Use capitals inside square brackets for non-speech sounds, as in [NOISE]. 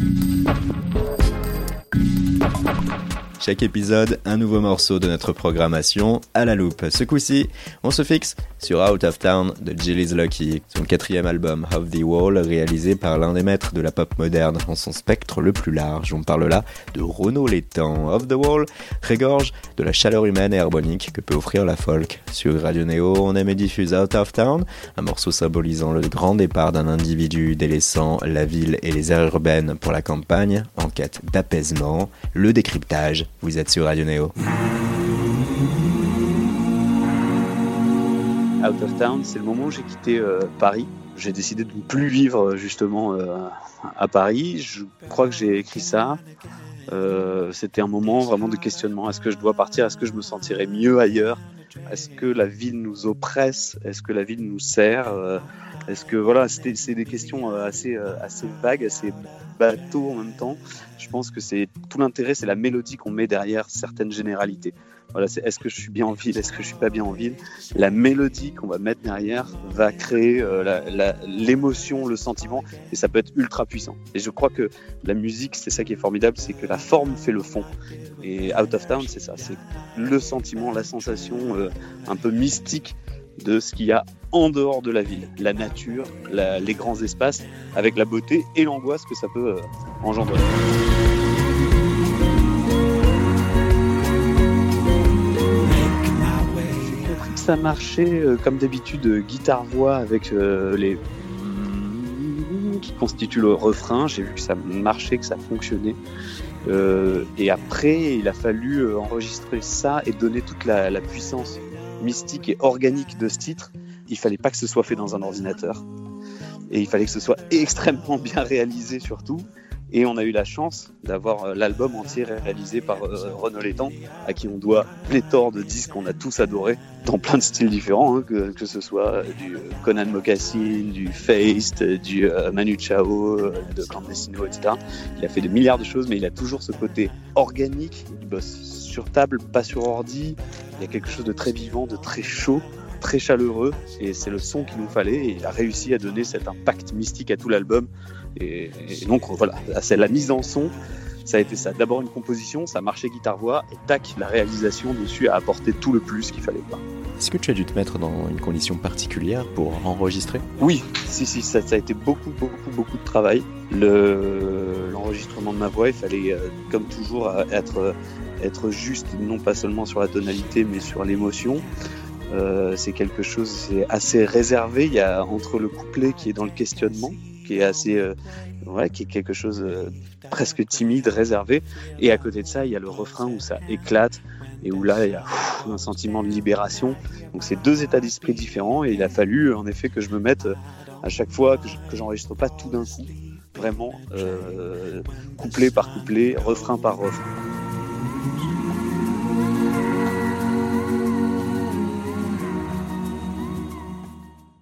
Thank you. Chaque épisode, un nouveau morceau de notre programmation à la loupe. Ce coup-ci, on se fixe sur Out of Town de Jilly's Lucky, son quatrième album Of the Wall, réalisé par l'un des maîtres de la pop moderne en son spectre le plus large. On parle là de Renaud Létang. Of the Wall régorge de la chaleur humaine et harmonique que peut offrir la folk. Sur Radio Neo, on aime et diffuse Out of Town, un morceau symbolisant le grand départ d'un individu délaissant la ville et les aires urbaines pour la campagne, en quête d'apaisement, le décryptage vous êtes sur Radio Neo. Out of Town, c'est le moment où j'ai quitté euh, Paris. J'ai décidé de ne plus vivre justement euh, à Paris. Je crois que j'ai écrit ça. Euh, c'était un moment vraiment de questionnement. Est-ce que je dois partir? Est-ce que je me sentirais mieux ailleurs? Est-ce que la ville nous oppresse? Est-ce que la ville nous sert? Est-ce que voilà, c'est des questions assez assez vagues, assez bateau en même temps. Je pense que c'est tout l'intérêt, c'est la mélodie qu'on met derrière certaines généralités. Voilà, c'est est-ce que je suis bien en ville, est-ce que je suis pas bien en ville. La mélodie qu'on va mettre derrière va créer euh, l'émotion, le sentiment, et ça peut être ultra puissant. Et je crois que la musique, c'est ça qui est formidable, c'est que la forme fait le fond. Et Out of Town, c'est ça, c'est le sentiment, la sensation euh, un peu mystique de ce qu'il y a en dehors de la ville, la nature, les grands espaces, avec la beauté et l'angoisse que ça peut euh, engendrer. J'ai compris que ça marchait euh, comme d'habitude guitare-voix avec euh, les qui constituent le refrain. J'ai vu que ça marchait, que ça fonctionnait. et après, il a fallu enregistrer ça et donner toute la puissance mystique et organique de ce titre, il fallait pas que ce soit fait dans un ordinateur. Et il fallait que ce soit [LAUGHS] extrêmement bien réalisé surtout. Et on a eu la chance d'avoir euh, l'album entier réalisé par euh, Renaud Létang, à qui on doit pléthore de disques qu'on a tous adorés, dans plein de styles différents, hein, que, que, ce soit du Conan Mocassin, du Feist, du euh, Manu Chao, de Clandestino, etc. Il a fait de milliards de choses, mais il a toujours ce côté organique. Il bosse sur table, pas sur ordi. Il y a quelque chose de très vivant, de très chaud, très chaleureux, et c'est le son qu'il nous fallait. Et il a réussi à donner cet impact mystique à tout l'album. Et, donc voilà, c'est la mise en son. Ça a été ça. D'abord une composition, ça marchait guitare-voix, et tac, la réalisation dessus a apporté tout le plus qu'il fallait pas. Est-ce que tu as dû te mettre dans une condition particulière pour enregistrer? Oui, si, si, ça, a été beaucoup, beaucoup, beaucoup de travail. L'enregistrement de ma voix, il fallait, euh, comme toujours, être être juste, non pas seulement sur la tonalité, mais sur l'émotion. Euh, c'est quelque chose, c'est assez réservé. Il y a entre le couplet qui est dans le questionnement, qui est assez, euh, qui est quelque chose euh, presque timide, réservé, et à côté de ça, il y a le refrain où ça éclate et où là, il y a un sentiment de libération. Donc c'est deux états d'esprit différents, et il a fallu en effet que je me mette à chaque fois que j'enregistre pas tout d'un coup, vraiment couplet par couplet, refrain par refrain.